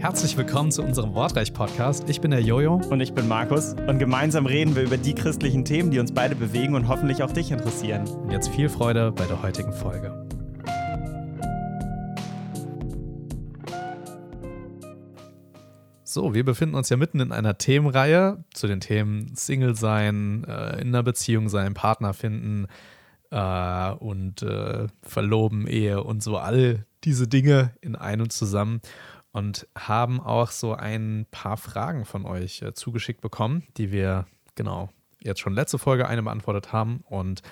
Herzlich willkommen zu unserem Wortreich-Podcast. Ich bin der Jojo. Und ich bin Markus. Und gemeinsam reden wir über die christlichen Themen, die uns beide bewegen und hoffentlich auch dich interessieren. Und jetzt viel Freude bei der heutigen Folge. So, wir befinden uns ja mitten in einer Themenreihe zu den Themen Single sein, äh, in einer Beziehung sein, Partner finden äh, und äh, verloben, Ehe und so all diese Dinge in einem zusammen und haben auch so ein paar Fragen von euch äh, zugeschickt bekommen, die wir genau jetzt schon letzte Folge eine beantwortet haben und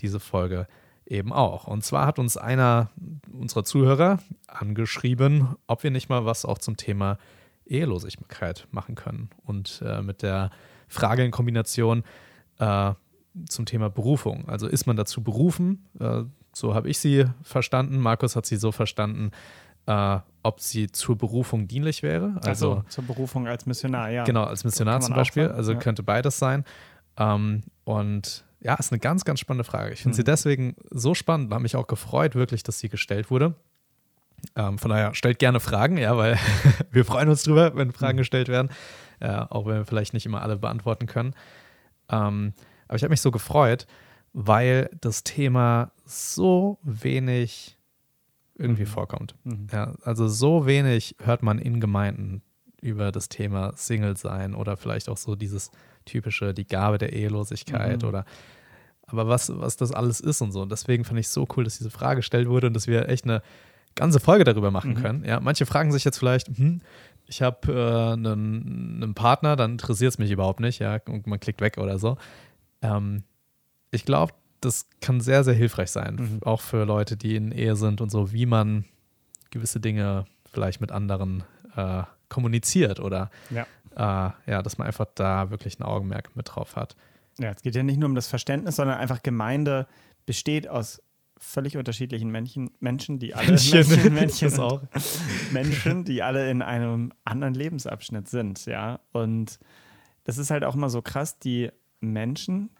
diese Folge eben auch. Und zwar hat uns einer unserer Zuhörer angeschrieben, ob wir nicht mal was auch zum Thema Ehelosigkeit machen können. Und äh, mit der Frage in Kombination äh, zum Thema Berufung. Also ist man dazu berufen? Äh, so habe ich sie verstanden. Markus hat sie so verstanden, äh, ob sie zur Berufung dienlich wäre. Also, also zur Berufung als Missionar, ja. Genau, als Missionar zum Beispiel. also ja. könnte beides sein. Ähm, und ja, ist eine ganz, ganz spannende Frage. Ich finde mhm. sie deswegen so spannend, habe mich auch gefreut, wirklich, dass sie gestellt wurde. Ähm, von daher stellt gerne Fragen, ja, weil wir freuen uns drüber, wenn Fragen mhm. gestellt werden, äh, auch wenn wir vielleicht nicht immer alle beantworten können. Ähm, aber ich habe mich so gefreut, weil das Thema so wenig irgendwie mhm. vorkommt. Mhm. Ja, also so wenig hört man in Gemeinden über das Thema Single sein oder vielleicht auch so dieses typische, die Gabe der Ehelosigkeit mhm. oder aber was, was das alles ist und so. Und deswegen fand ich es so cool, dass diese Frage gestellt wurde und dass wir echt eine ganze Folge darüber machen mhm. können. Ja, manche fragen sich jetzt vielleicht, hm, ich habe äh, einen, einen, Partner, dann interessiert es mich überhaupt nicht, ja, und man klickt weg oder so. Ähm, ich glaube, das kann sehr, sehr hilfreich sein, mhm. auch für Leute, die in Ehe sind und so, wie man gewisse Dinge vielleicht mit anderen äh, kommuniziert oder ja. Äh, ja, dass man einfach da wirklich ein Augenmerk mit drauf hat. Ja, es geht ja nicht nur um das Verständnis, sondern einfach Gemeinde besteht aus völlig unterschiedlichen Männchen, Menschen, die alle Männchen, Männchen, Männchen auch. Menschen, die alle in einem anderen Lebensabschnitt sind, ja. Und das ist halt auch immer so krass, die Menschen,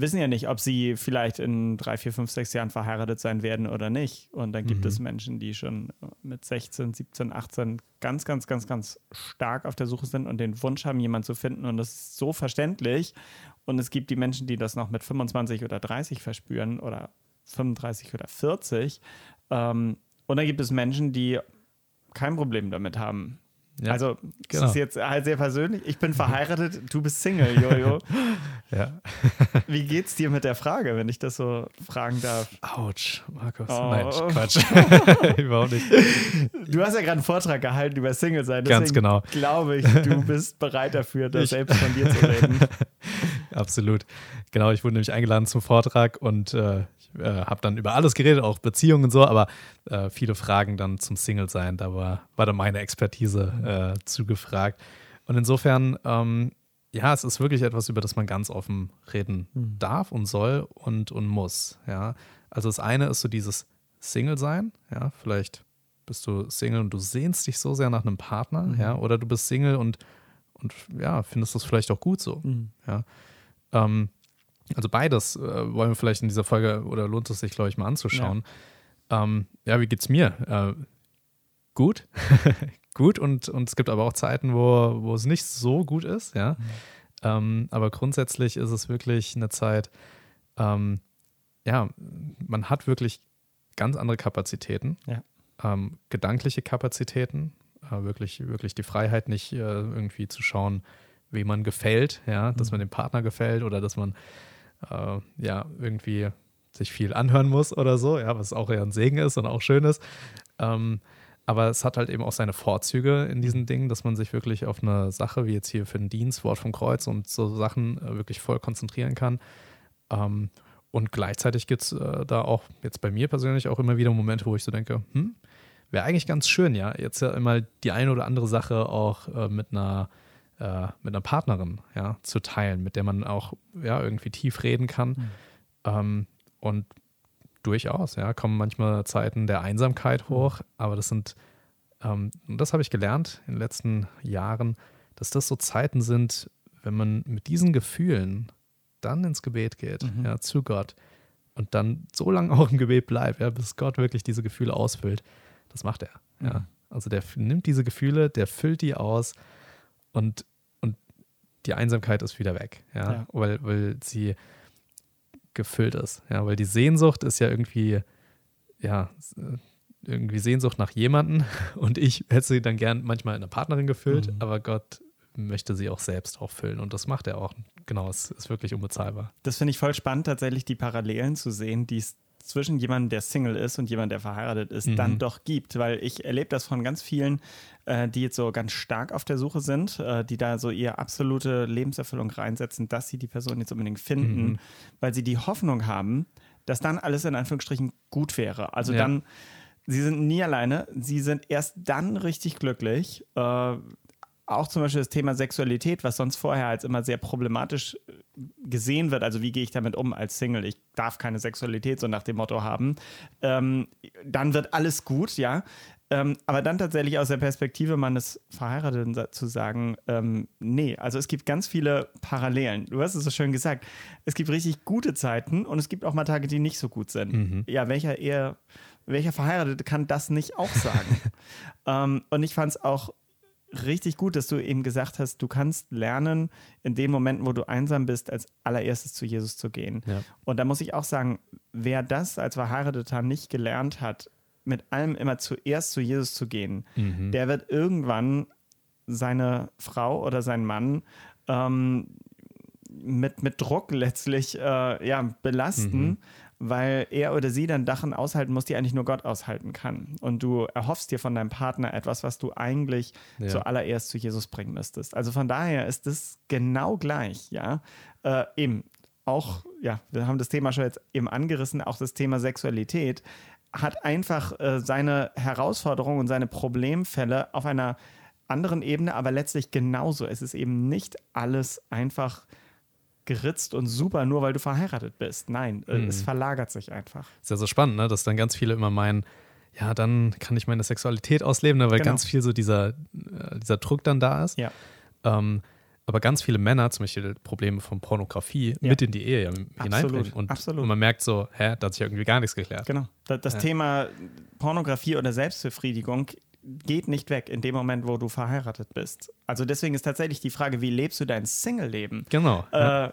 wissen ja nicht, ob sie vielleicht in drei, vier, fünf, sechs Jahren verheiratet sein werden oder nicht. Und dann gibt mhm. es Menschen, die schon mit 16, 17, 18 ganz, ganz, ganz, ganz stark auf der Suche sind und den Wunsch haben, jemanden zu finden. Und das ist so verständlich. Und es gibt die Menschen, die das noch mit 25 oder 30 verspüren oder 35 oder 40. Ähm, und dann gibt es Menschen, die kein Problem damit haben, ja, also, das genau. ist jetzt halt sehr persönlich. Ich bin verheiratet, du bist Single, Jojo. ja. Wie geht's dir mit der Frage, wenn ich das so fragen darf? Autsch, Markus. Oh. Nein, Quatsch. Überhaupt nicht. Du hast ja gerade einen Vortrag gehalten über Single sein. Ganz genau. glaube ich, du bist bereit dafür, das ich. selbst von dir zu reden. Absolut. Genau, ich wurde nämlich eingeladen zum Vortrag und äh, äh, habe dann über alles geredet, auch Beziehungen und so, aber äh, viele Fragen dann zum Single-Sein, da war, war dann meine Expertise äh, zugefragt. Und insofern, ähm, ja, es ist wirklich etwas, über das man ganz offen reden mhm. darf und soll und, und muss. Ja. Also das eine ist so dieses Single-Sein, ja, vielleicht bist du Single und du sehnst dich so sehr nach einem Partner, mhm. ja, oder du bist Single und, und ja, findest das vielleicht auch gut so. Mhm. Ja. Ähm, also beides äh, wollen wir vielleicht in dieser Folge oder lohnt es sich, glaube ich, mal anzuschauen. Ja, ähm, ja wie geht's mir? Äh, gut. gut und, und es gibt aber auch Zeiten, wo, wo es nicht so gut ist, ja. Mhm. Ähm, aber grundsätzlich ist es wirklich eine Zeit, ähm, ja, man hat wirklich ganz andere Kapazitäten, ja. ähm, gedankliche Kapazitäten, äh, wirklich, wirklich die Freiheit, nicht äh, irgendwie zu schauen, wie man gefällt, ja, dass mhm. man dem Partner gefällt oder dass man äh, ja, irgendwie sich viel anhören muss oder so, ja, was auch eher ein Segen ist und auch schön ist. Ähm, aber es hat halt eben auch seine Vorzüge in diesen Dingen, dass man sich wirklich auf eine Sache, wie jetzt hier für den Dienst, Wort vom Kreuz und so Sachen äh, wirklich voll konzentrieren kann. Ähm, und gleichzeitig gibt es äh, da auch jetzt bei mir persönlich auch immer wieder Momente, wo ich so denke, hm, wäre eigentlich ganz schön, ja, jetzt ja immer die eine oder andere Sache auch äh, mit einer äh, mit einer Partnerin ja, zu teilen, mit der man auch ja, irgendwie tief reden kann. Mhm. Ähm, und durchaus, ja, kommen manchmal Zeiten der Einsamkeit hm. hoch, mhm. aber das sind, ähm, und das habe ich gelernt in den letzten Jahren, dass das so Zeiten sind, wenn man mit diesen Gefühlen dann ins Gebet geht, mhm. ja, zu Gott, und dann so lange auch im Gebet bleibt, ja, bis Gott wirklich diese Gefühle ausfüllt. Das macht er. Ja. Mhm. Also der nimmt diese Gefühle, der füllt die aus und, und die Einsamkeit ist wieder weg. Ja, ja. Weil, weil sie gefüllt ist. Ja, weil die Sehnsucht ist ja irgendwie, ja, irgendwie Sehnsucht nach jemanden und ich hätte sie dann gern manchmal in eine Partnerin gefüllt, mhm. aber Gott möchte sie auch selbst auffüllen und das macht er auch. Genau, es ist wirklich unbezahlbar. Das finde ich voll spannend, tatsächlich die Parallelen zu sehen, die es zwischen jemandem, der Single ist und jemandem, der verheiratet ist, mhm. dann doch gibt. Weil ich erlebe das von ganz vielen, äh, die jetzt so ganz stark auf der Suche sind, äh, die da so ihre absolute Lebenserfüllung reinsetzen, dass sie die Person jetzt unbedingt finden, mhm. weil sie die Hoffnung haben, dass dann alles in Anführungsstrichen gut wäre. Also ja. dann sie sind nie alleine, sie sind erst dann richtig glücklich. Äh, auch zum Beispiel das Thema Sexualität, was sonst vorher als immer sehr problematisch äh, gesehen wird. Also wie gehe ich damit um als Single? Ich darf keine Sexualität so nach dem Motto haben. Ähm, dann wird alles gut, ja. Ähm, aber dann tatsächlich aus der Perspektive meines Verheirateten zu sagen, ähm, nee, also es gibt ganz viele Parallelen. Du hast es so schön gesagt. Es gibt richtig gute Zeiten und es gibt auch mal Tage, die nicht so gut sind. Mhm. Ja, welcher eher welcher Verheiratete kann das nicht auch sagen? ähm, und ich fand es auch richtig gut, dass du eben gesagt hast, du kannst lernen, in den Momenten, wo du einsam bist, als allererstes zu Jesus zu gehen. Ja. Und da muss ich auch sagen, wer das als Verheirateter nicht gelernt hat, mit allem immer zuerst zu Jesus zu gehen, mhm. der wird irgendwann seine Frau oder seinen Mann ähm, mit, mit Druck letztlich äh, ja, belasten. Mhm weil er oder sie dann Dachen aushalten muss, die eigentlich nur Gott aushalten kann. Und du erhoffst dir von deinem Partner etwas, was du eigentlich ja. zuallererst zu Jesus bringen müsstest. Also von daher ist es genau gleich, ja. Äh, eben auch, ja, wir haben das Thema schon jetzt eben angerissen, auch das Thema Sexualität hat einfach äh, seine Herausforderungen und seine Problemfälle auf einer anderen Ebene, aber letztlich genauso. Es ist eben nicht alles einfach geritzt und super, nur weil du verheiratet bist. Nein, mhm. es verlagert sich einfach. Ist ja so spannend, ne? dass dann ganz viele immer meinen, ja, dann kann ich meine Sexualität ausleben, ne? weil genau. ganz viel so dieser, äh, dieser Druck dann da ist. Ja. Ähm, aber ganz viele Männer, zum Beispiel Probleme von Pornografie, ja. mit in die Ehe hineinbringen. Und, Absolut. und man merkt so, hä, da hat sich irgendwie gar nichts geklärt. Genau. Das, das ja. Thema Pornografie oder Selbstbefriedigung geht nicht weg in dem Moment, wo du verheiratet bist. Also deswegen ist tatsächlich die Frage, wie lebst du dein Single-Leben? Genau. Äh,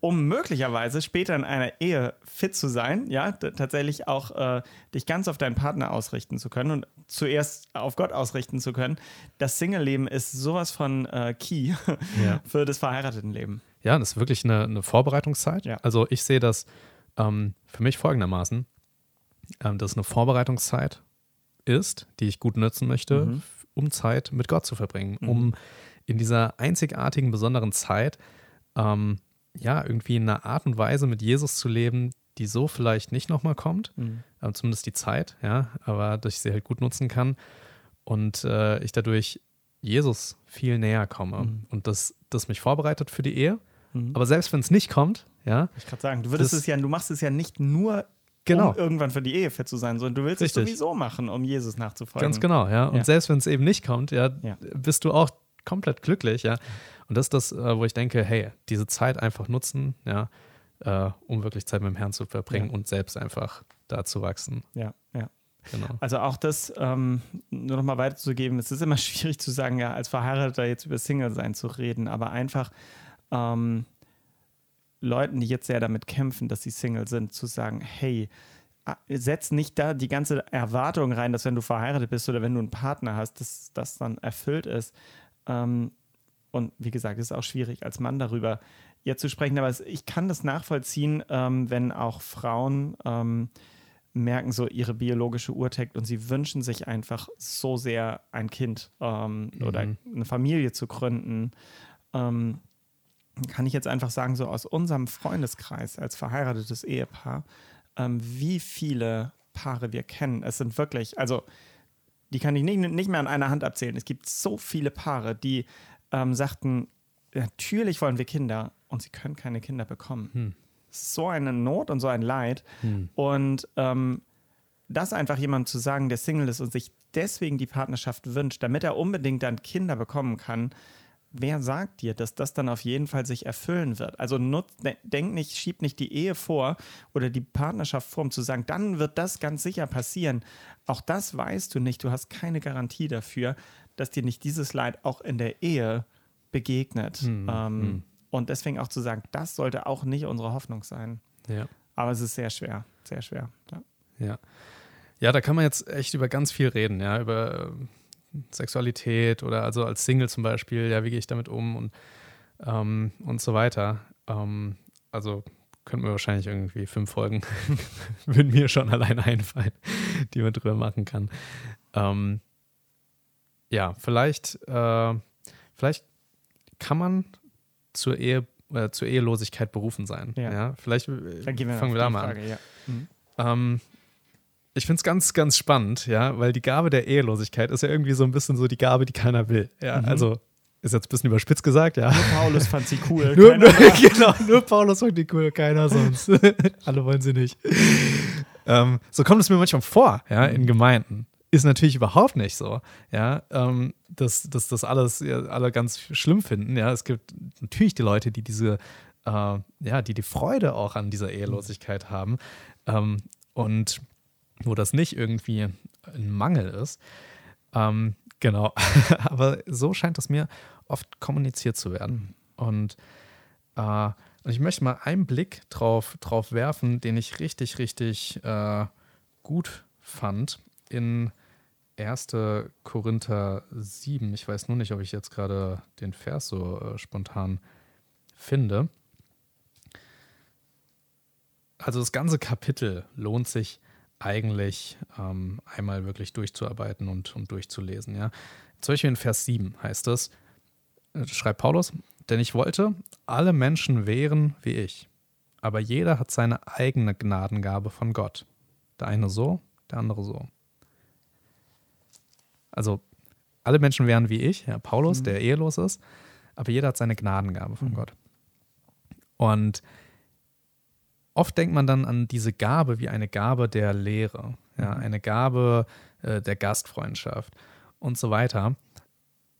um möglicherweise später in einer Ehe fit zu sein, ja, tatsächlich auch äh, dich ganz auf deinen Partner ausrichten zu können und zuerst auf Gott ausrichten zu können. Das Single-Leben ist sowas von äh, Key ja. für das Verheiratetenleben. Ja, das ist wirklich eine, eine Vorbereitungszeit. Ja. Also ich sehe das ähm, für mich folgendermaßen, ähm, dass eine Vorbereitungszeit ist, die ich gut nutzen möchte, mhm. um Zeit mit Gott zu verbringen, mhm. um in dieser einzigartigen, besonderen Zeit ähm, ja irgendwie in einer Art und Weise mit Jesus zu leben, die so vielleicht nicht nochmal kommt, mhm. äh, zumindest die Zeit, ja, aber dass ich sie halt gut nutzen kann und äh, ich dadurch Jesus viel näher komme mhm. und das, das mich vorbereitet für die Ehe. Mhm. Aber selbst wenn es nicht kommt, ja. Ich kann sagen, du würdest das, es ja, du machst es ja nicht nur genau. um irgendwann für die Ehe fit zu sein, sondern du willst Richtig. es sowieso machen, um Jesus nachzufolgen. Ganz genau, ja. Und ja. selbst wenn es eben nicht kommt, ja, ja, bist du auch komplett glücklich, ja. Und das ist das, äh, wo ich denke, hey, diese Zeit einfach nutzen, ja, äh, um wirklich Zeit mit dem Herrn zu verbringen ja. und selbst einfach da zu wachsen. Ja, ja. Genau. Also auch das ähm, nur noch mal weiterzugeben, es ist immer schwierig zu sagen, ja, als Verheirateter jetzt über Single-Sein zu reden, aber einfach ähm, Leuten, die jetzt sehr damit kämpfen, dass sie Single sind, zu sagen, hey, setz nicht da die ganze Erwartung rein, dass wenn du verheiratet bist oder wenn du einen Partner hast, dass das dann erfüllt ist. Ähm, und wie gesagt, es ist auch schwierig, als Mann darüber jetzt zu sprechen, aber ich kann das nachvollziehen, ähm, wenn auch Frauen ähm, merken, so ihre biologische Uhr tickt und sie wünschen sich einfach so sehr ein Kind ähm, mhm. oder eine Familie zu gründen. Kann ich jetzt einfach sagen, so aus unserem Freundeskreis als verheiratetes Ehepaar, ähm, wie viele Paare wir kennen. Es sind wirklich, also die kann ich nicht, nicht mehr an einer Hand abzählen. Es gibt so viele Paare, die ähm, sagten, natürlich wollen wir Kinder und sie können keine Kinder bekommen. Hm. So eine Not und so ein Leid. Hm. Und ähm, das einfach jemandem zu sagen, der Single ist und sich deswegen die Partnerschaft wünscht, damit er unbedingt dann Kinder bekommen kann, wer sagt dir, dass das dann auf jeden Fall sich erfüllen wird? Also nutz, denk nicht, schieb nicht die Ehe vor oder die Partnerschaft vor, um zu sagen, dann wird das ganz sicher passieren. Auch das weißt du nicht. Du hast keine Garantie dafür, dass dir nicht dieses Leid auch in der Ehe begegnet. Mhm. Ähm, mhm. Und deswegen auch zu sagen, das sollte auch nicht unsere Hoffnung sein. Ja. Aber es ist sehr schwer, sehr schwer. Ja. ja. Ja, da kann man jetzt echt über ganz viel reden, ja, über Sexualität oder also als Single zum Beispiel, ja, wie gehe ich damit um und, ähm, und so weiter. Ähm, also könnten wir wahrscheinlich irgendwie fünf Folgen, würden mir schon allein einfallen, die man drüber machen kann. Ähm, ja, vielleicht, äh, vielleicht kann man zur Ehe äh, zur Ehelosigkeit berufen sein. Ja. ja? Vielleicht äh, wir fangen wir da mal Frage, an. Ja. Mhm. Ähm, ich finde es ganz, ganz spannend, ja, weil die Gabe der Ehelosigkeit ist ja irgendwie so ein bisschen so die Gabe, die keiner will. Ja, mhm. also ist jetzt ein bisschen überspitzt gesagt, ja. Nur Paulus fand sie cool. nur, nur, genau, nur Paulus fand die cool, keiner sonst. Alle wollen sie nicht. Ähm, so kommt es mir manchmal vor, ja, in Gemeinden. Ist natürlich überhaupt nicht so, ja, ähm, dass, dass das alles ja, alle ganz schlimm finden. Ja, es gibt natürlich die Leute, die diese, äh, ja, die die Freude auch an dieser Ehelosigkeit haben. Ähm, und wo das nicht irgendwie ein Mangel ist. Ähm, genau, aber so scheint es mir oft kommuniziert zu werden. Und, äh, ich möchte mal einen Blick drauf, drauf werfen, den ich richtig, richtig äh, gut fand in 1. Korinther 7. Ich weiß nur nicht, ob ich jetzt gerade den Vers so äh, spontan finde. Also das ganze Kapitel lohnt sich eigentlich ähm, einmal wirklich durchzuarbeiten und, und durchzulesen. Ja. Zum Beispiel in Vers 7 heißt es, äh, schreibt Paulus, denn ich wollte, alle Menschen wären wie ich, aber jeder hat seine eigene Gnadengabe von Gott. Der eine so, der andere so. Also alle Menschen wären wie ich, ja, Paulus, mhm. der ehelos ist, aber jeder hat seine Gnadengabe von mhm. Gott. Und oft denkt man dann an diese Gabe wie eine Gabe der Lehre, ja, mhm. eine Gabe äh, der Gastfreundschaft und so weiter.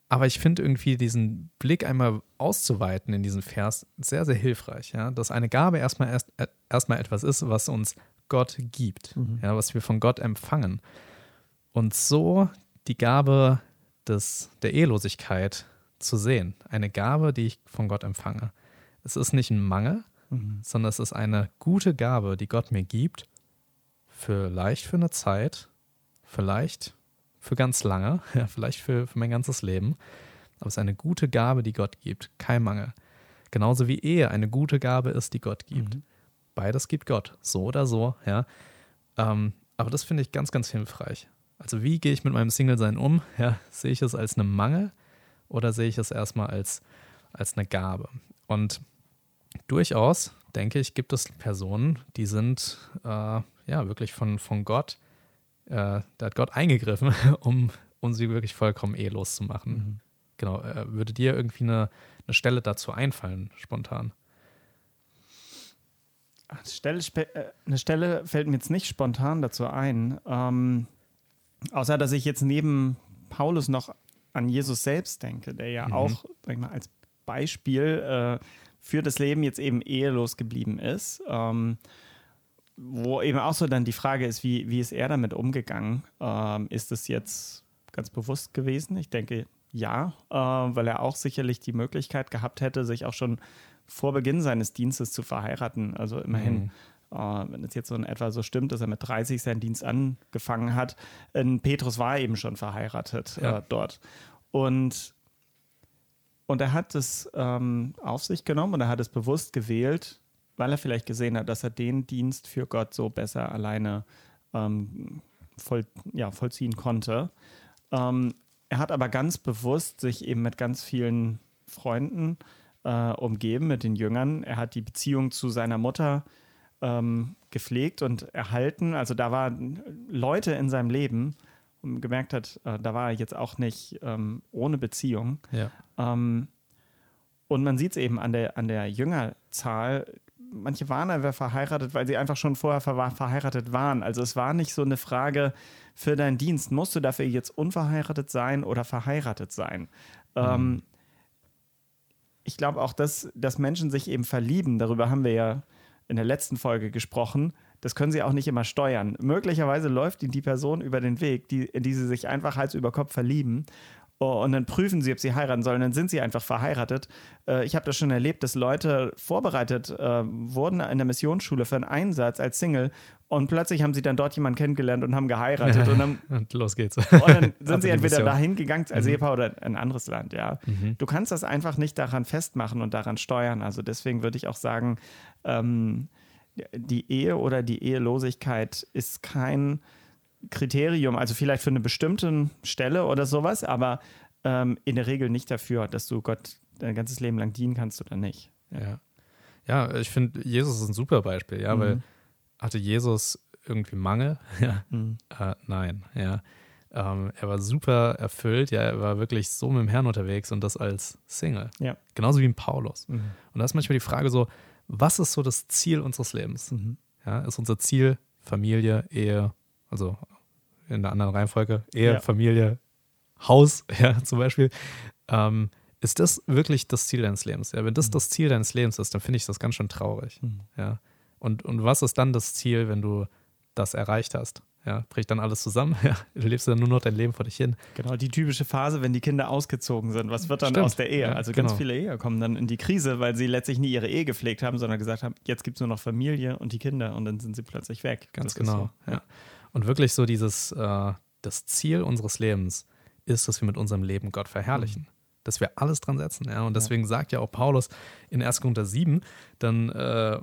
Aber ich finde irgendwie diesen Blick einmal auszuweiten in diesen Vers sehr, sehr hilfreich, ja, dass eine Gabe erstmal erst, äh, erstmal etwas ist, was uns Gott gibt, mhm. ja, was wir von Gott empfangen. Und so die Gabe des, der Ehelosigkeit zu sehen, eine Gabe, die ich von Gott empfange. Es ist nicht ein Mangel, mhm. sondern es ist eine gute Gabe, die Gott mir gibt, vielleicht für eine Zeit, vielleicht für ganz lange, ja, vielleicht für, für mein ganzes Leben. Aber es ist eine gute Gabe, die Gott gibt, kein Mangel. Genauso wie Ehe eine gute Gabe ist, die Gott gibt. Mhm. Beides gibt Gott, so oder so, ja. Ähm, aber das finde ich ganz, ganz hilfreich. Also wie gehe ich mit meinem Single-Sein um? Ja, sehe ich es als einen Mangel oder sehe ich es erstmal als, als eine Gabe? Und durchaus, denke ich, gibt es Personen, die sind äh, ja wirklich von, von Gott, äh, da hat Gott eingegriffen, um, um sie wirklich vollkommen ehelos zu machen. Mhm. Genau, äh, würde dir irgendwie eine, eine Stelle dazu einfallen, spontan? Stelle, äh, eine Stelle fällt mir jetzt nicht spontan dazu ein. Ähm, außer, dass ich jetzt neben Paulus noch an Jesus selbst denke, der ja mhm. auch, sag ich mal, als Beispiel äh, für das Leben jetzt eben ehelos geblieben ist. Ähm, wo eben auch so dann die Frage ist, wie, wie ist er damit umgegangen? Ähm, ist es jetzt ganz bewusst gewesen? Ich denke, ja, äh, weil er auch sicherlich die Möglichkeit gehabt hätte, sich auch schon vor Beginn seines Dienstes zu verheiraten. Also immerhin, mhm. äh, wenn es jetzt so in etwa so stimmt, dass er mit 30 seinen Dienst angefangen hat, Petrus war eben schon verheiratet ja. äh, dort. Und und er hat es ähm, auf sich genommen und er hat es bewusst gewählt, weil er vielleicht gesehen hat, dass er den Dienst für Gott so besser alleine ähm, voll, ja, vollziehen konnte. Ähm, er hat aber ganz bewusst sich eben mit ganz vielen Freunden äh, umgeben, mit den Jüngern. Er hat die Beziehung zu seiner Mutter ähm, gepflegt und erhalten. Also da waren Leute in seinem Leben, gemerkt hat, äh, da war er jetzt auch nicht ähm, ohne Beziehung. Ja. Ähm, und man sieht es eben an der, an der Jüngerzahl. Manche waren einfach verheiratet, weil sie einfach schon vorher ver verheiratet waren. Also es war nicht so eine Frage für deinen Dienst, musst du dafür jetzt unverheiratet sein oder verheiratet sein. Ähm, mhm. Ähm, ich glaube auch, dass, dass Menschen sich eben verlieben, darüber haben wir ja in der letzten Folge gesprochen, das können sie auch nicht immer steuern. Möglicherweise läuft ihnen die Person über den Weg, die, in die sie sich einfach Hals über Kopf verlieben. Oh, und dann prüfen sie, ob sie heiraten sollen. Dann sind sie einfach verheiratet. Äh, ich habe das schon erlebt, dass Leute vorbereitet äh, wurden in der Missionsschule für einen Einsatz als Single und plötzlich haben sie dann dort jemanden kennengelernt und haben geheiratet. und, dann, und los geht's. Und dann sind sie entweder dahin gegangen als mhm. Ehepaar oder in ein anderes Land, ja. Mhm. Du kannst das einfach nicht daran festmachen und daran steuern. Also deswegen würde ich auch sagen, ähm, die Ehe oder die Ehelosigkeit ist kein Kriterium, also vielleicht für eine bestimmte Stelle oder sowas, aber ähm, in der Regel nicht dafür, dass du Gott dein ganzes Leben lang dienen kannst oder nicht. Ja, ja ich finde, Jesus ist ein super Beispiel, ja, mhm. weil hatte Jesus irgendwie Mangel? Ja. Mhm. Äh, nein, ja. Ähm, er war super erfüllt, ja, er war wirklich so mit dem Herrn unterwegs und das als Single. Ja. Genauso wie ein Paulus. Mhm. Und da ist manchmal die Frage so, was ist so das Ziel unseres Lebens? Mhm. Ja, ist unser Ziel Familie, Ehe, also in der anderen Reihenfolge, Ehe, ja. Familie, Haus, ja, zum Beispiel. Ähm, ist das wirklich das Ziel deines Lebens? Ja, wenn das mhm. das Ziel deines Lebens ist, dann finde ich das ganz schön traurig. Mhm. Ja. Und, und was ist dann das Ziel, wenn du das erreicht hast? Ja, bricht dann alles zusammen. Ja, du lebst dann nur noch dein Leben vor dich hin. Genau, die typische Phase, wenn die Kinder ausgezogen sind. Was wird dann Stimmt. aus der Ehe? Ja, also genau. ganz viele Ehe kommen dann in die Krise, weil sie letztlich nie ihre Ehe gepflegt haben, sondern gesagt haben, jetzt gibt es nur noch Familie und die Kinder und dann sind sie plötzlich weg. Ganz das genau. So. Ja. Und wirklich so dieses, äh, das Ziel unseres Lebens ist, dass wir mit unserem Leben Gott verherrlichen. Mhm. Dass wir alles dran setzen. Ja? Und deswegen ja. sagt ja auch Paulus in 1. Korinther 7 dann äh,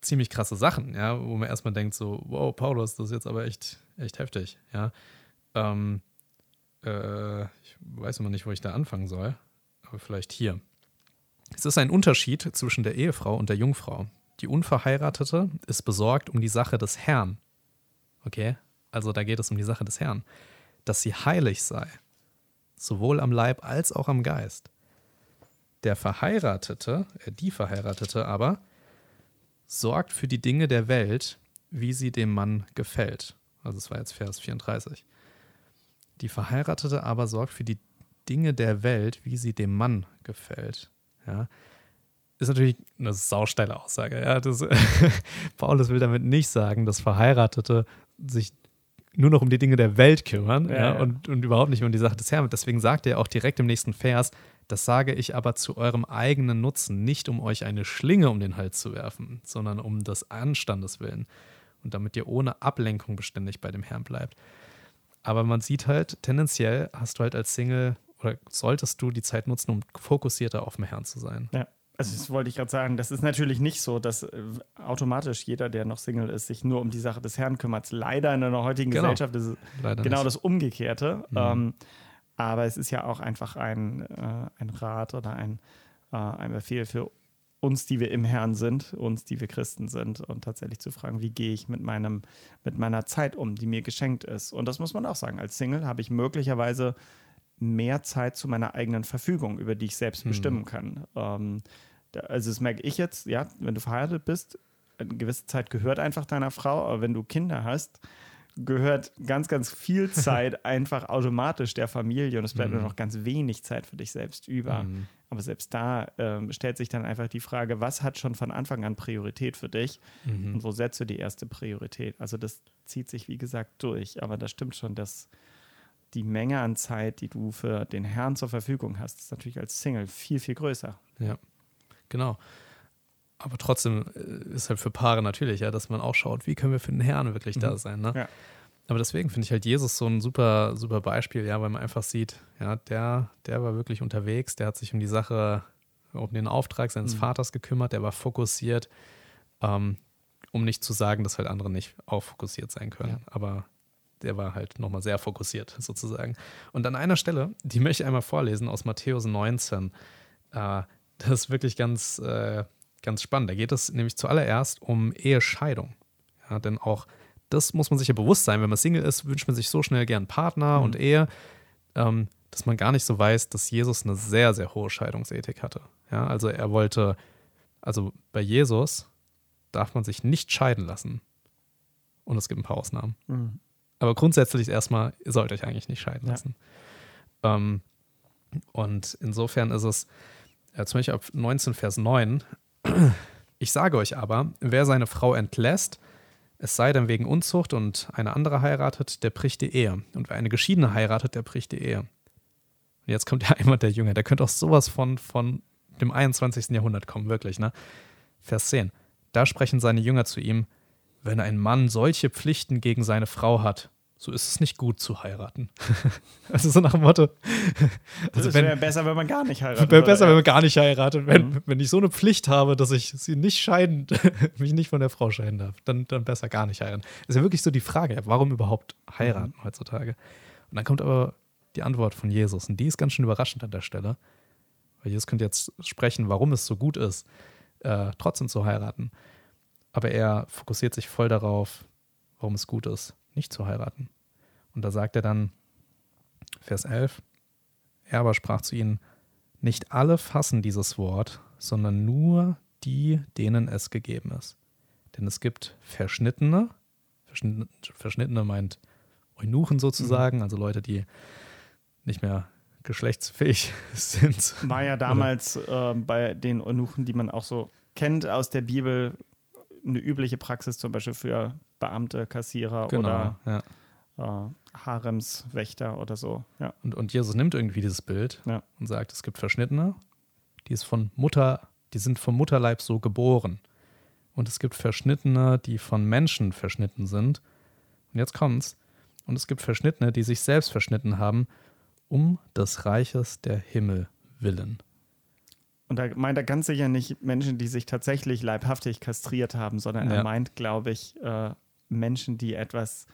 ziemlich krasse Sachen, ja, wo man erstmal denkt, so, wow, Paulus, das ist jetzt aber echt, echt heftig, ja. Ähm, äh, ich weiß immer nicht, wo ich da anfangen soll, aber vielleicht hier. Es ist ein Unterschied zwischen der Ehefrau und der Jungfrau. Die Unverheiratete ist besorgt um die Sache des Herrn. Okay? Also da geht es um die Sache des Herrn. Dass sie heilig sei. Sowohl am Leib als auch am Geist. Der Verheiratete, äh, die Verheiratete aber, sorgt für die Dinge der Welt, wie sie dem Mann gefällt. Also es war jetzt Vers 34. Die Verheiratete aber sorgt für die Dinge der Welt, wie sie dem Mann gefällt. Ja. Ist natürlich eine sausteile Aussage. Ja. Das, Paulus will damit nicht sagen, dass Verheiratete sich nur noch um die Dinge der Welt kümmern ja, ja, Und, und überhaupt nicht um die Sache des Herrn. Deswegen sagt er auch direkt im nächsten Vers, das sage ich aber zu eurem eigenen Nutzen, nicht um euch eine Schlinge um den Hals zu werfen, sondern um des Anstandes willen und damit ihr ohne Ablenkung beständig bei dem Herrn bleibt. Aber man sieht halt, tendenziell hast du halt als Single oder solltest du die Zeit nutzen, um fokussierter auf dem Herrn zu sein. Ja. Also das wollte ich gerade sagen, das ist natürlich nicht so, dass äh, automatisch jeder, der noch Single ist, sich nur um die Sache des Herrn kümmert. Leider in der heutigen genau. Gesellschaft ist es Leider genau nicht. das Umgekehrte. Mhm. Ähm, aber es ist ja auch einfach ein, äh, ein Rat oder ein, äh, ein Befehl für uns, die wir im Herrn sind, uns, die wir Christen sind, und tatsächlich zu fragen, wie gehe ich mit, meinem, mit meiner Zeit um, die mir geschenkt ist. Und das muss man auch sagen. Als Single habe ich möglicherweise mehr Zeit zu meiner eigenen Verfügung, über die ich selbst hm. bestimmen kann. Ähm, also das merke ich jetzt, ja, wenn du verheiratet bist, eine gewisse Zeit gehört einfach deiner Frau, aber wenn du Kinder hast, gehört ganz, ganz viel Zeit einfach automatisch der Familie und es bleibt mhm. nur noch ganz wenig Zeit für dich selbst über. Mhm. Aber selbst da ähm, stellt sich dann einfach die Frage, was hat schon von Anfang an Priorität für dich mhm. und wo setzt du die erste Priorität? Also das zieht sich, wie gesagt, durch. Aber das stimmt schon, dass die Menge an Zeit, die du für den Herrn zur Verfügung hast, ist natürlich als Single viel, viel größer. Ja, genau. Aber trotzdem äh, ist halt für Paare natürlich, ja, dass man auch schaut, wie können wir für den Herrn wirklich mhm. da sein. Ne? Ja. Aber deswegen finde ich halt Jesus so ein super, super Beispiel, ja, weil man einfach sieht, ja, der, der war wirklich unterwegs, der hat sich um die Sache, um den Auftrag seines mhm. Vaters gekümmert, der war fokussiert, ähm, um nicht zu sagen, dass halt andere nicht auch fokussiert sein können. Ja. Aber der war halt nochmal sehr fokussiert, sozusagen. Und an einer Stelle, die möchte ich einmal vorlesen aus Matthäus 19. Äh, das ist wirklich ganz, äh, ganz spannend. Da geht es nämlich zuallererst um Ehescheidung. Ja, denn auch das muss man sich ja bewusst sein. Wenn man Single ist, wünscht man sich so schnell gern Partner mhm. und Ehe, ähm, dass man gar nicht so weiß, dass Jesus eine sehr, sehr hohe Scheidungsethik hatte. Ja, also er wollte, also bei Jesus darf man sich nicht scheiden lassen. Und es gibt ein paar Ausnahmen. Mhm. Aber grundsätzlich erstmal, ihr sollt euch eigentlich nicht scheiden lassen. Ja. Ähm, und insofern ist es, Ja, zum Beispiel ab 19, Vers 9. Ich sage euch aber, wer seine Frau entlässt, es sei denn wegen Unzucht und eine andere heiratet, der bricht die Ehe. Und wer eine geschiedene heiratet, der bricht die Ehe. Und jetzt kommt ja einmal der Jünger, der könnte auch sowas von, von dem 21. Jahrhundert kommen, wirklich, ne? Vers 10. Da sprechen seine Jünger zu ihm, wenn ein Mann solche Pflichten gegen seine Frau hat, so ist es nicht gut zu heiraten. also so nach dem Motto. Also es wäre besser, wenn man gar nicht heiratet. Wäre besser, wenn man gar nicht heiratet. Wenn, mhm. wenn ich so eine Pflicht habe, dass ich sie nicht scheiden, mich nicht von der Frau scheiden darf, dann, dann besser gar nicht heiraten. Ist ja wirklich so die Frage, warum überhaupt heiraten mhm. heutzutage? Und dann kommt aber die Antwort von Jesus. Und die ist ganz schön überraschend an der Stelle. Weil Jesus könnte jetzt sprechen, warum es so gut ist, äh, trotzdem zu heiraten. Aber er fokussiert sich voll darauf, warum es gut ist nicht zu heiraten. Und da sagt er dann, Vers 11, er aber sprach zu ihnen, nicht alle fassen dieses Wort, sondern nur die, denen es gegeben ist. Denn es gibt Verschnittene, Verschnittene meint Eunuchen sozusagen, mhm. also Leute, die nicht mehr geschlechtsfähig sind. War ja damals äh, bei den Eunuchen, die man auch so kennt aus der Bibel, eine übliche Praxis zum Beispiel für Beamte, Kassierer genau, oder ja. äh, Haremswächter oder so. Ja. Und, und Jesus nimmt irgendwie dieses Bild ja. und sagt, es gibt Verschnittene, die ist von Mutter, die sind vom Mutterleib so geboren. Und es gibt Verschnittene, die von Menschen verschnitten sind. Und jetzt kommt's. Und es gibt Verschnittene, die sich selbst verschnitten haben, um des Reiches der Himmel willen. Und da meint er ganz sicher nicht Menschen, die sich tatsächlich leibhaftig kastriert haben, sondern ja. er meint, glaube ich, äh, Menschen, die etwas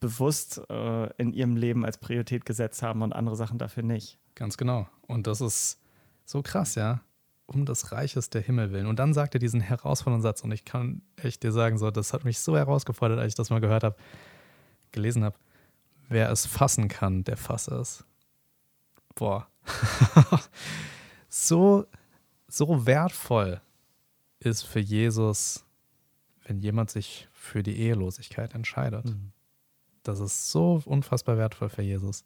bewusst äh, in ihrem Leben als Priorität gesetzt haben und andere Sachen dafür nicht. Ganz genau. Und das ist so krass, ja. Um des Reiches der Himmel willen. Und dann sagt er diesen herausfordernden Satz, und ich kann echt dir sagen, so, das hat mich so herausgefordert, als ich das mal gehört habe, gelesen habe. Wer es fassen kann, der fasse es. Boah. so, so wertvoll ist für Jesus, wenn jemand sich für die Ehelosigkeit entscheidet. Mhm. Das ist so unfassbar wertvoll für Jesus.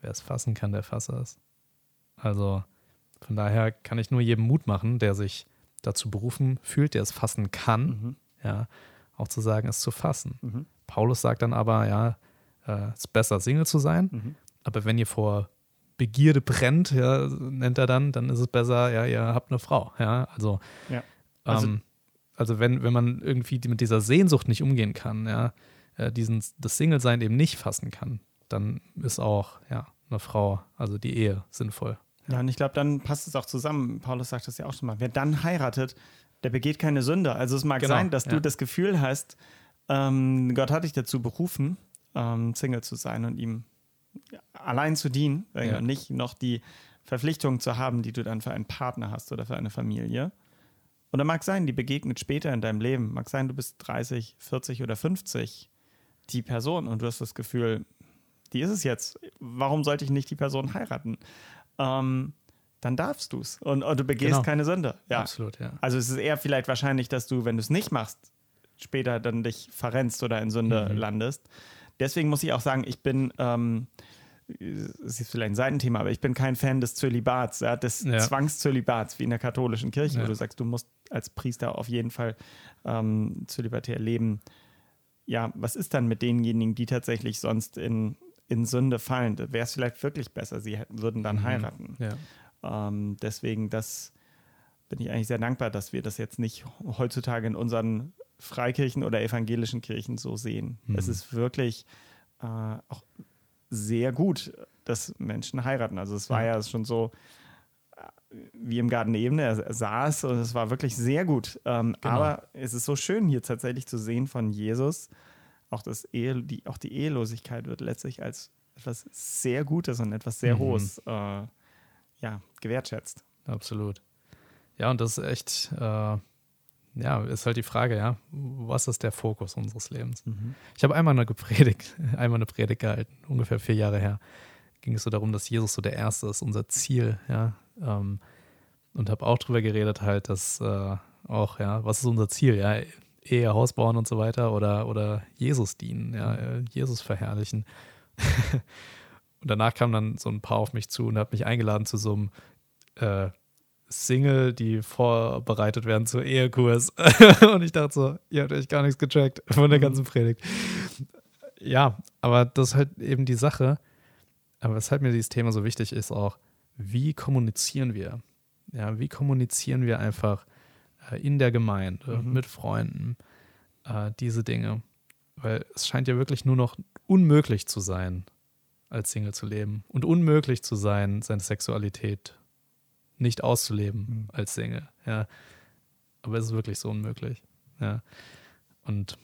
Wer es fassen kann, der fasse es. Also von daher kann ich nur jedem Mut machen, der sich dazu berufen fühlt, der es fassen kann, mhm. ja, auch zu sagen, es zu fassen. Mhm. Paulus sagt dann aber, ja, äh, es ist besser, Single zu sein, mhm. aber wenn ihr vor Begierde brennt, ja, nennt er dann, dann ist es besser, ja, ihr habt eine Frau. Ja, also, ja. also, ähm, also wenn, wenn man irgendwie mit dieser Sehnsucht nicht umgehen kann, ja, äh, diesen, das Single-Sein eben nicht fassen kann, dann ist auch, ja, eine Frau, also die Ehe sinnvoll. Ja, und ich glaube, dann passt es auch zusammen. Paulus sagt das ja auch schon mal. Wer dann heiratet, der begeht keine Sünde. Also es mag genau, sein, dass ja. du das Gefühl hast, ähm, Gott hat dich dazu berufen, ähm, Single zu sein und ihm allein zu dienen, ja. nicht noch die Verpflichtung zu haben, die du dann für einen Partner hast oder für eine Familie. Und dann mag sein, die begegnet später in deinem Leben. Mag sein, du bist 30, 40 oder 50 die Person und du hast das Gefühl, die ist es jetzt. Warum sollte ich nicht die Person heiraten? Ähm, dann darfst du es. Und, und, du begehst genau. keine Sünde. Ja. Absolut, ja. Also es ist eher vielleicht wahrscheinlich, dass du, wenn du es nicht machst, später dann dich verrennst oder in Sünde mhm. landest deswegen muss ich auch sagen, ich bin, ähm, es ist vielleicht ein Seitenthema, aber ich bin kein Fan des Zölibats, ja, des ja. Zwangszölibats wie in der katholischen Kirche, ja. wo du sagst, du musst als Priester auf jeden Fall ähm, zölibatär leben. Ja, was ist dann mit denjenigen, die tatsächlich sonst in, in Sünde fallen? Wäre es vielleicht wirklich besser, sie hätten, würden dann mhm. heiraten. Ja. Ähm, deswegen, das bin ich eigentlich sehr dankbar, dass wir das jetzt nicht heutzutage in unseren Freikirchen oder evangelischen Kirchen so sehen. Mhm. Es ist wirklich äh, auch sehr gut, dass Menschen heiraten. Also es war ja, ja schon so wie im Garten Eden, er saß und es war wirklich sehr gut. Ähm, genau. Aber es ist so schön hier tatsächlich zu sehen von Jesus, auch, das Ehe, die, auch die Ehelosigkeit wird letztlich als etwas sehr Gutes und etwas sehr mhm. Hohes äh, ja, gewertschätzt. Absolut. Ja, und das ist echt, äh, ja, ist halt die Frage, ja, was ist der Fokus unseres Lebens? Mhm. Ich habe einmal eine Predigt, einmal eine Predigt gehalten, ungefähr vier Jahre her. Ging es so darum, dass Jesus so der Erste ist, unser Ziel, ja. Ähm, und habe auch drüber geredet, halt, dass äh, auch, ja, was ist unser Ziel, ja, Ehe, Haus bauen und so weiter oder, oder Jesus dienen, ja, mhm. Jesus verherrlichen. und danach kam dann so ein paar auf mich zu und hat mich eingeladen zu so einem äh, Single, die vorbereitet werden zur Ehekurs. und ich dachte so, ihr habt euch gar nichts gecheckt von der mhm. ganzen Predigt. Ja, aber das ist halt eben die Sache. Aber weshalb mir dieses Thema so wichtig ist, auch, wie kommunizieren wir? Ja, wie kommunizieren wir einfach äh, in der Gemeinde, mhm. mit Freunden, äh, diese Dinge? Weil es scheint ja wirklich nur noch unmöglich zu sein, als Single zu leben. Und unmöglich zu sein, seine Sexualität nicht auszuleben mhm. als Single. Ja. Aber es ist wirklich so unmöglich. Ja. Und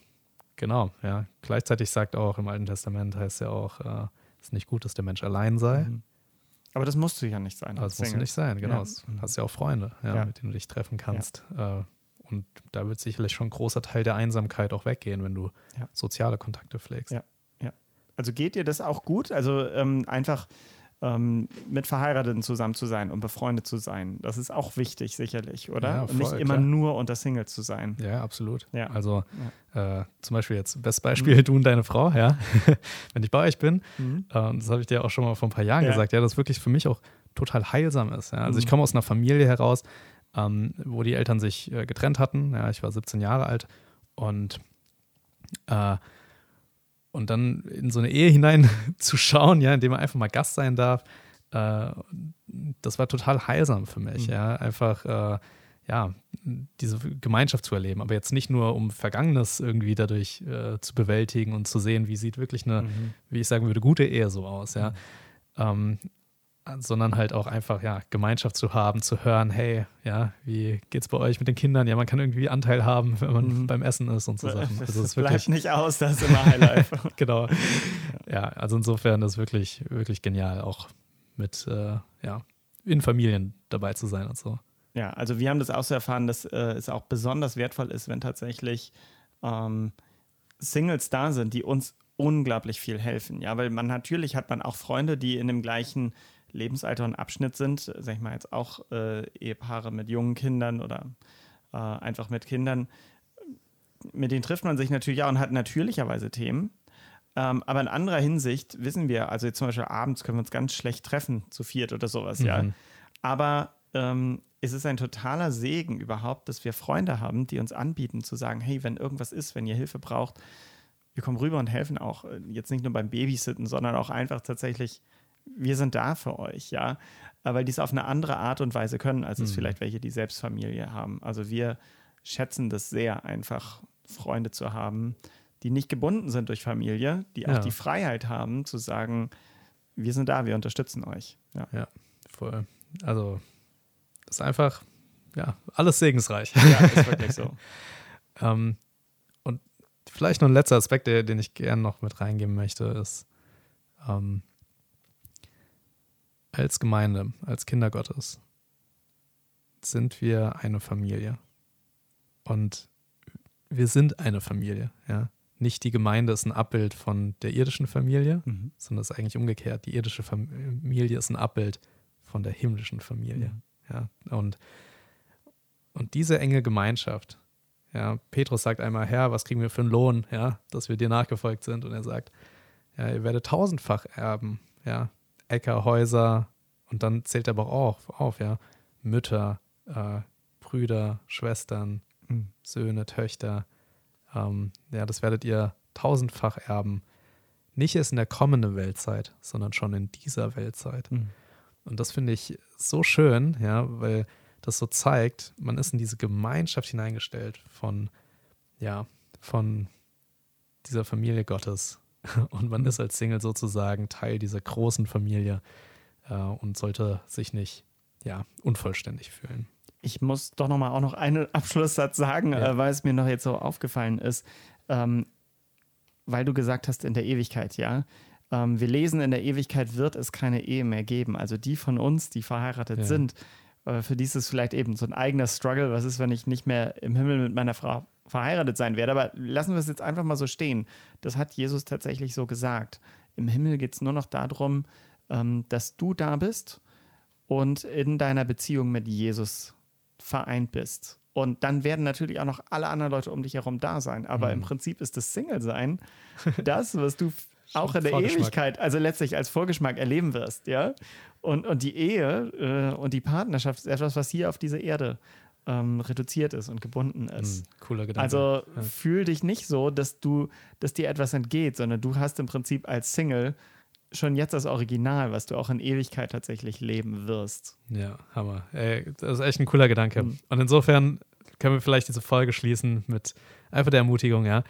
genau, ja. Gleichzeitig sagt auch im Alten Testament heißt ja auch, äh, es ist nicht gut, dass der Mensch allein sei. Mhm. Aber das musst du ja nicht sein. Aber das musst du nicht sein, genau. Ja. Du hast ja auch Freunde, ja, ja. mit denen du dich treffen kannst. Äh, und da wird sicherlich schon ein großer Teil der Einsamkeit auch weggehen, wenn du soziale Kontakte pflegst. Ja, ja. Also geht dir das auch gut? Also ähm, einfach ähm, mit Verheirateten zusammen zu sein und befreundet zu sein. Das ist auch wichtig, sicherlich, oder? Ja, voll, und nicht immer klar. nur unter Single zu sein. Ja, absolut. Ja. Also ja. Äh, zum Beispiel jetzt, bestes Beispiel, mhm. du und deine Frau, ja. Wenn ich bei euch bin, mhm. äh, das habe ich dir auch schon mal vor ein paar Jahren gesagt, ja, das wirklich für mich auch total heilsam ist. Also mhm. ich komme aus einer Familie heraus, ähm, wo die Eltern sich äh, getrennt hatten. Ja, ich war 17 Jahre alt und äh, und dann in so eine Ehe hinein zu schauen, ja, indem man einfach mal Gast sein darf, äh, das war total heilsam für mich, mhm. ja, einfach, äh, ja, diese Gemeinschaft zu erleben, aber jetzt nicht nur, um Vergangenes irgendwie dadurch äh, zu bewältigen und zu sehen, wie sieht wirklich eine, mhm. wie ich sagen würde, gute Ehe so aus, ja. Mhm. Ähm, sondern halt auch einfach, ja, Gemeinschaft zu haben, zu hören, hey, ja, wie geht's bei euch mit den Kindern? Ja, man kann irgendwie Anteil haben, wenn man mhm. beim Essen ist und so Sachen. Also es bleibt wirklich, nicht aus, das ist immer Highlife. genau. Ja, also insofern ist wirklich, wirklich genial, auch mit, äh, ja, in Familien dabei zu sein und so. Ja, also wir haben das auch so erfahren, dass äh, es auch besonders wertvoll ist, wenn tatsächlich ähm, Singles da sind, die uns unglaublich viel helfen. Ja, weil man natürlich hat man auch Freunde, die in dem gleichen Lebensalter und Abschnitt sind, sag ich mal jetzt auch äh, Ehepaare mit jungen Kindern oder äh, einfach mit Kindern, mit denen trifft man sich natürlich auch und hat natürlicherweise Themen. Ähm, aber in anderer Hinsicht wissen wir, also zum Beispiel abends können wir uns ganz schlecht treffen, zu viert oder sowas, mhm. ja. Aber ähm, es ist ein totaler Segen überhaupt, dass wir Freunde haben, die uns anbieten, zu sagen, hey, wenn irgendwas ist, wenn ihr Hilfe braucht, wir kommen rüber und helfen auch, jetzt nicht nur beim Babysitten, sondern auch einfach tatsächlich wir sind da für euch, ja. Weil die es auf eine andere Art und Weise können, als es mhm. vielleicht welche, die selbst Familie haben. Also wir schätzen das sehr, einfach Freunde zu haben, die nicht gebunden sind durch Familie, die auch ja. die Freiheit haben zu sagen, wir sind da, wir unterstützen euch. Ja, ja voll. Also das ist einfach, ja, alles segensreich. Ja, ist wirklich so. ähm, und vielleicht noch ein letzter Aspekt, den ich gerne noch mit reingeben möchte, ist, ähm, als Gemeinde, als Kinder Gottes, sind wir eine Familie. Und wir sind eine Familie, ja. Nicht die Gemeinde ist ein Abbild von der irdischen Familie, mhm. sondern es ist eigentlich umgekehrt. Die irdische Familie ist ein Abbild von der himmlischen Familie. Mhm. Ja. Und, und diese enge Gemeinschaft, ja, Petrus sagt einmal, Herr, was kriegen wir für einen Lohn, ja, dass wir dir nachgefolgt sind? Und er sagt, ja, ihr werdet tausendfach erben, ja, Äcker, Häuser und dann zählt er aber auch auf, auf ja, Mütter, äh, Brüder, Schwestern, mhm. Söhne, Töchter. Ähm, ja, das werdet ihr tausendfach erben. Nicht erst in der kommenden Weltzeit, sondern schon in dieser Weltzeit. Mhm. Und das finde ich so schön, ja, weil das so zeigt, man ist in diese Gemeinschaft hineingestellt von, ja, von dieser Familie Gottes, und man ist als Single sozusagen Teil dieser großen Familie äh, und sollte sich nicht ja, unvollständig fühlen. Ich muss doch noch mal auch noch einen Abschlusssatz sagen, ja. äh, weil es mir noch jetzt so aufgefallen ist, ähm, weil du gesagt hast in der Ewigkeit, ja. Ähm, wir lesen, in der Ewigkeit wird es keine Ehe mehr geben. Also die von uns, die verheiratet ja. sind, äh, für die ist es vielleicht eben so ein eigener Struggle. Was ist, wenn ich nicht mehr im Himmel mit meiner Frau verheiratet sein werde. Aber lassen wir es jetzt einfach mal so stehen. Das hat Jesus tatsächlich so gesagt. Im Himmel geht es nur noch darum, ähm, dass du da bist und in deiner Beziehung mit Jesus vereint bist. Und dann werden natürlich auch noch alle anderen Leute um dich herum da sein. Aber mhm. im Prinzip ist das Single-Sein das, was du auch in der Ewigkeit, also letztlich als Vorgeschmack erleben wirst, ja. Und, und die Ehe äh, und die Partnerschaft ist etwas, was hier auf dieser Erde ähm, reduziert ist und gebunden ist. Mm, cooler Gedanke. Also ja. fühl dich nicht so, dass du, dass dir etwas entgeht, sondern du hast im Prinzip als Single schon jetzt das Original, was du auch in Ewigkeit tatsächlich leben wirst. Ja, Hammer. Ey, das ist echt ein cooler Gedanke. Mhm. Und insofern können wir vielleicht diese Folge schließen mit einfach der Ermutigung, ja.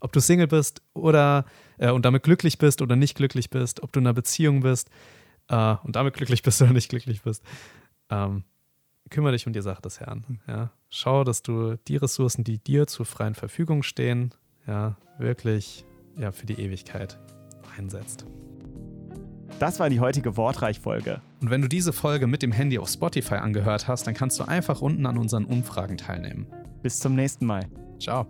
Ob du Single bist oder äh, und damit glücklich bist oder nicht glücklich bist, ob du in einer Beziehung bist äh, und damit glücklich bist oder nicht glücklich bist, ähm, kümmere dich um die Sache des Herrn. Ja. Schau, dass du die Ressourcen, die dir zur freien Verfügung stehen, ja, wirklich ja, für die Ewigkeit einsetzt. Das war die heutige Wortreich-Folge. Und wenn du diese Folge mit dem Handy auf Spotify angehört hast, dann kannst du einfach unten an unseren Umfragen teilnehmen. Bis zum nächsten Mal. Ciao.